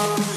Thank you.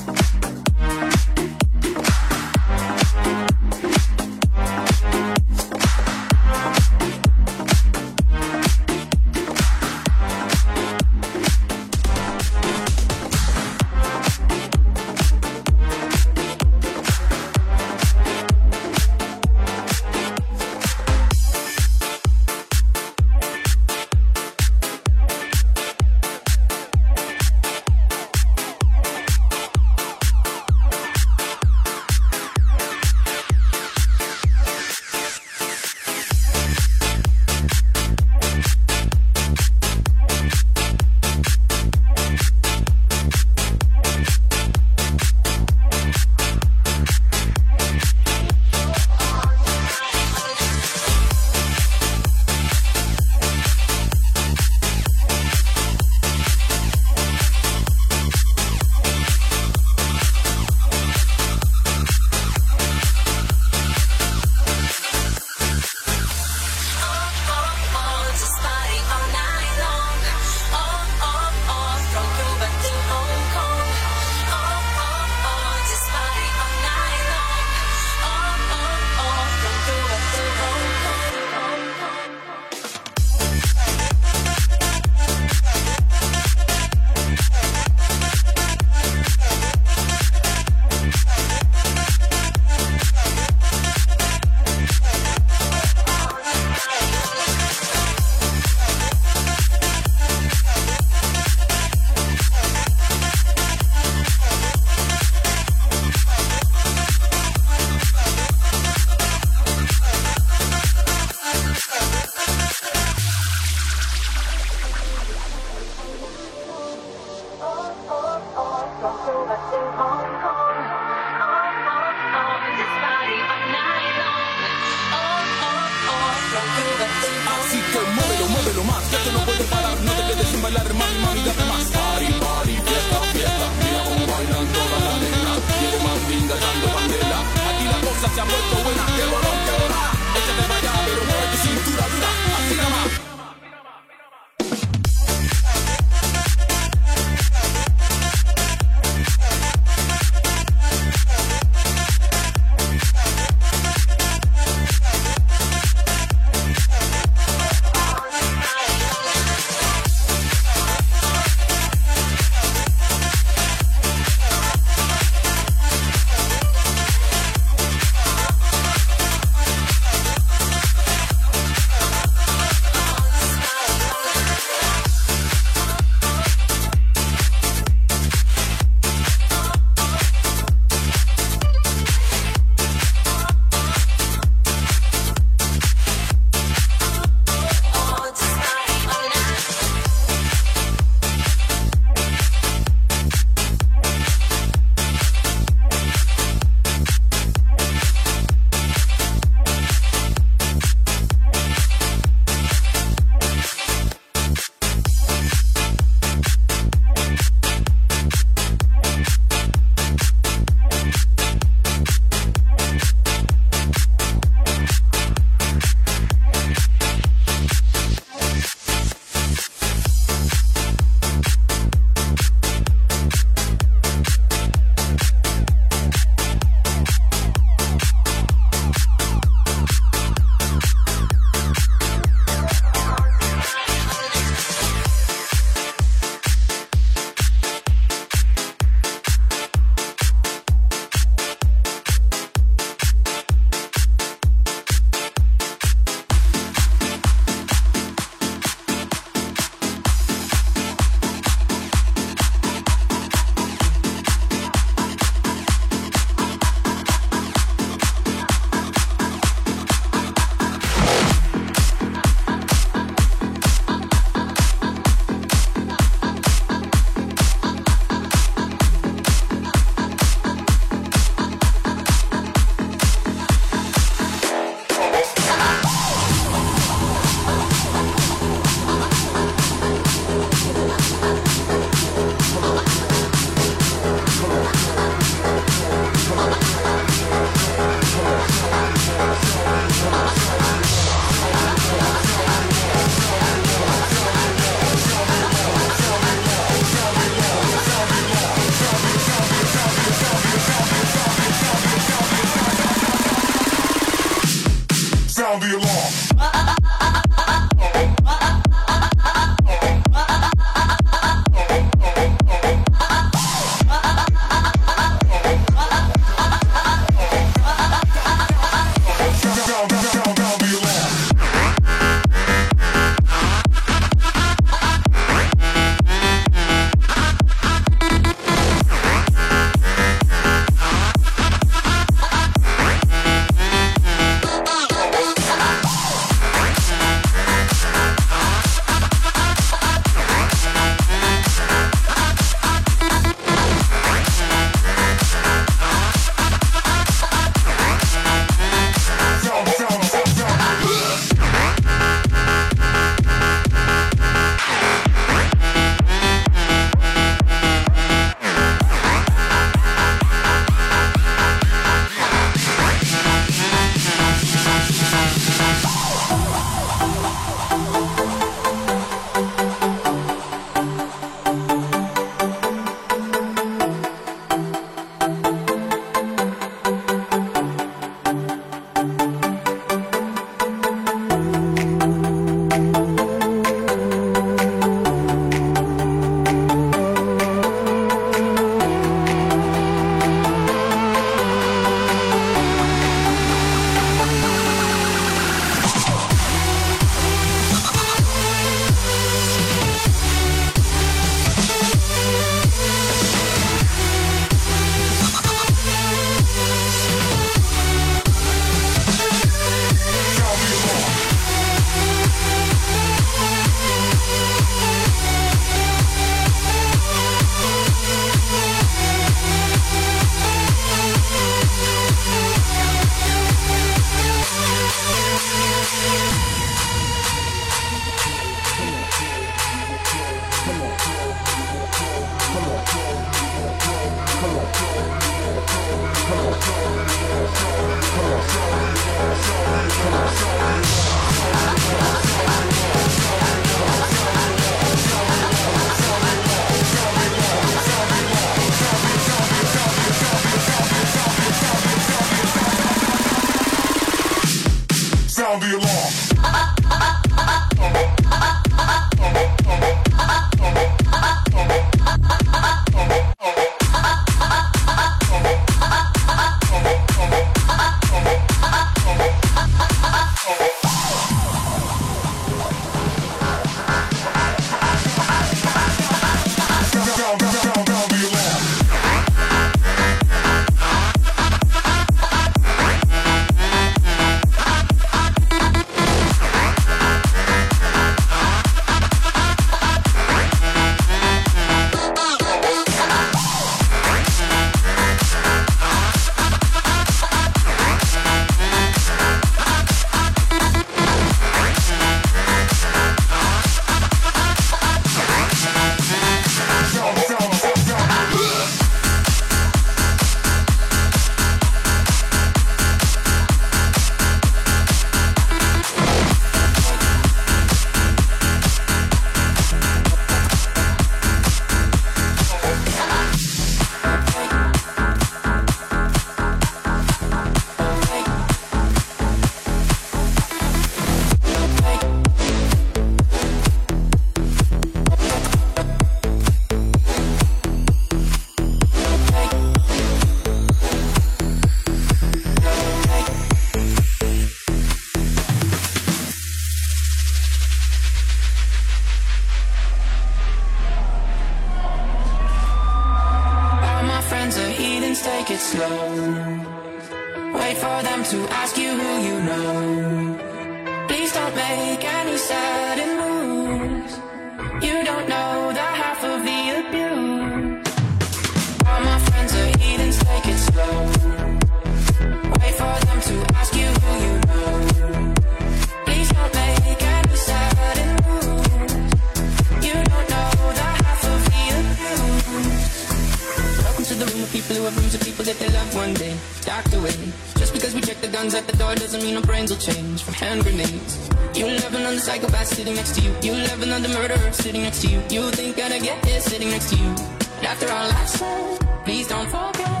door doesn't mean our brains will change from hand grenades. You love another psychopath sitting next to you. You love another murderer sitting next to you. You think that I get it sitting next to you. And after all I've said, please don't forget.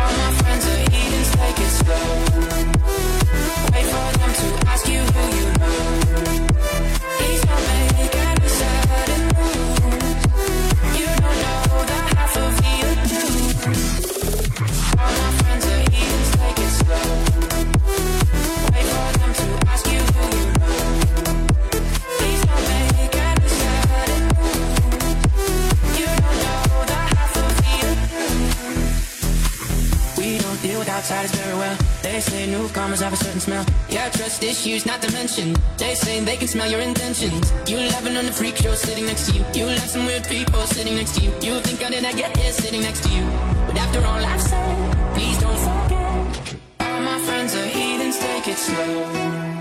All my friends are heathens, take it slow. Wait for them to ask you who you know. outside is very well. They say newcomers have a certain smell. Yeah, trust issues not to mention. They say they can smell your intentions. You laughing on the freak show sitting next to you. You left some weird people sitting next to you. You think I did I get here sitting next to you. But after all I've said, please don't forget. All my friends are heathens, take it slow.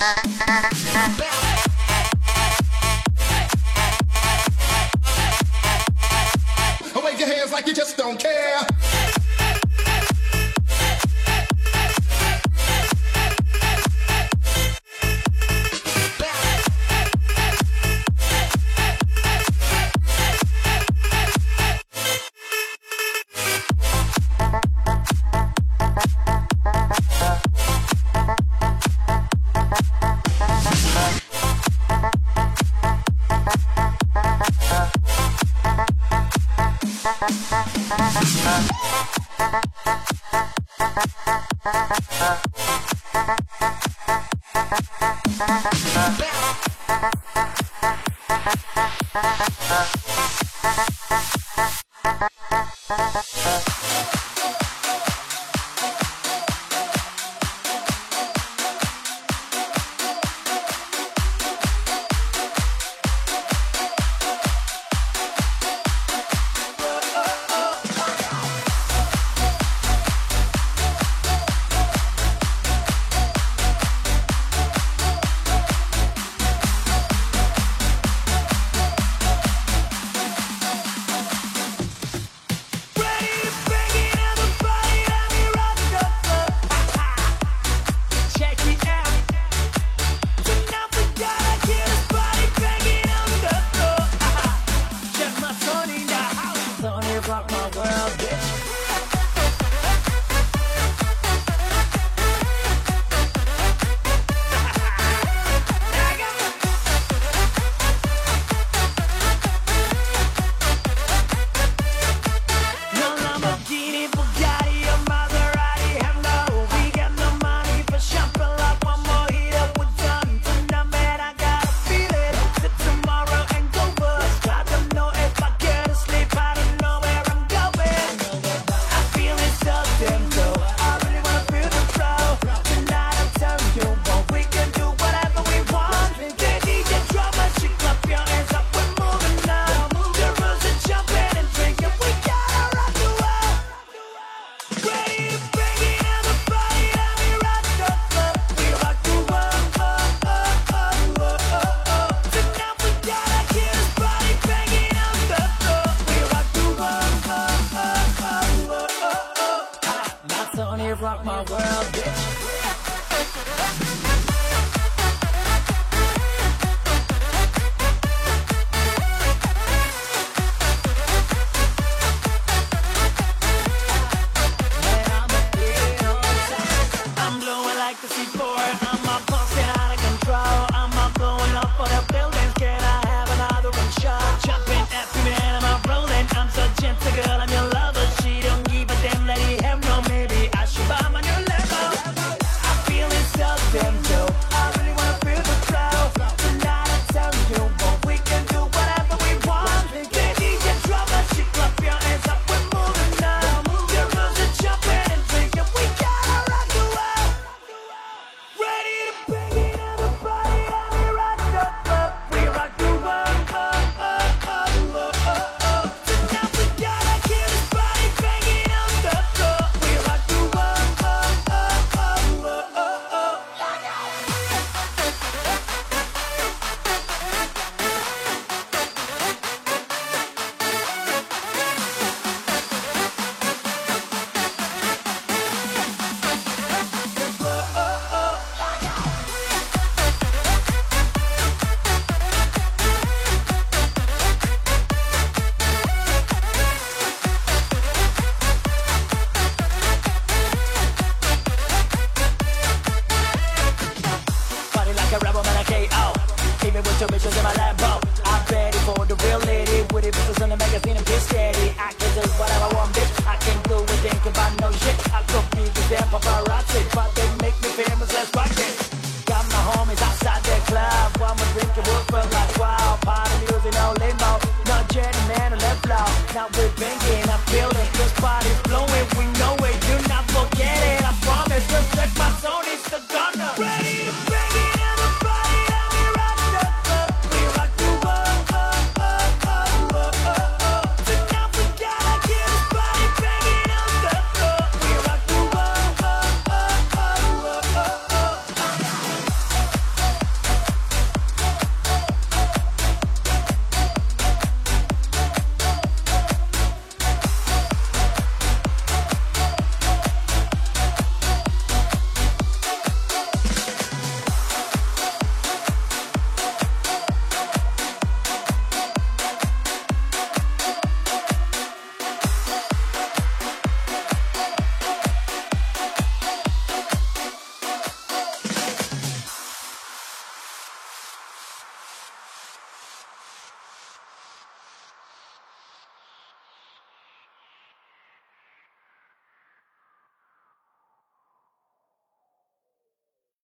Bela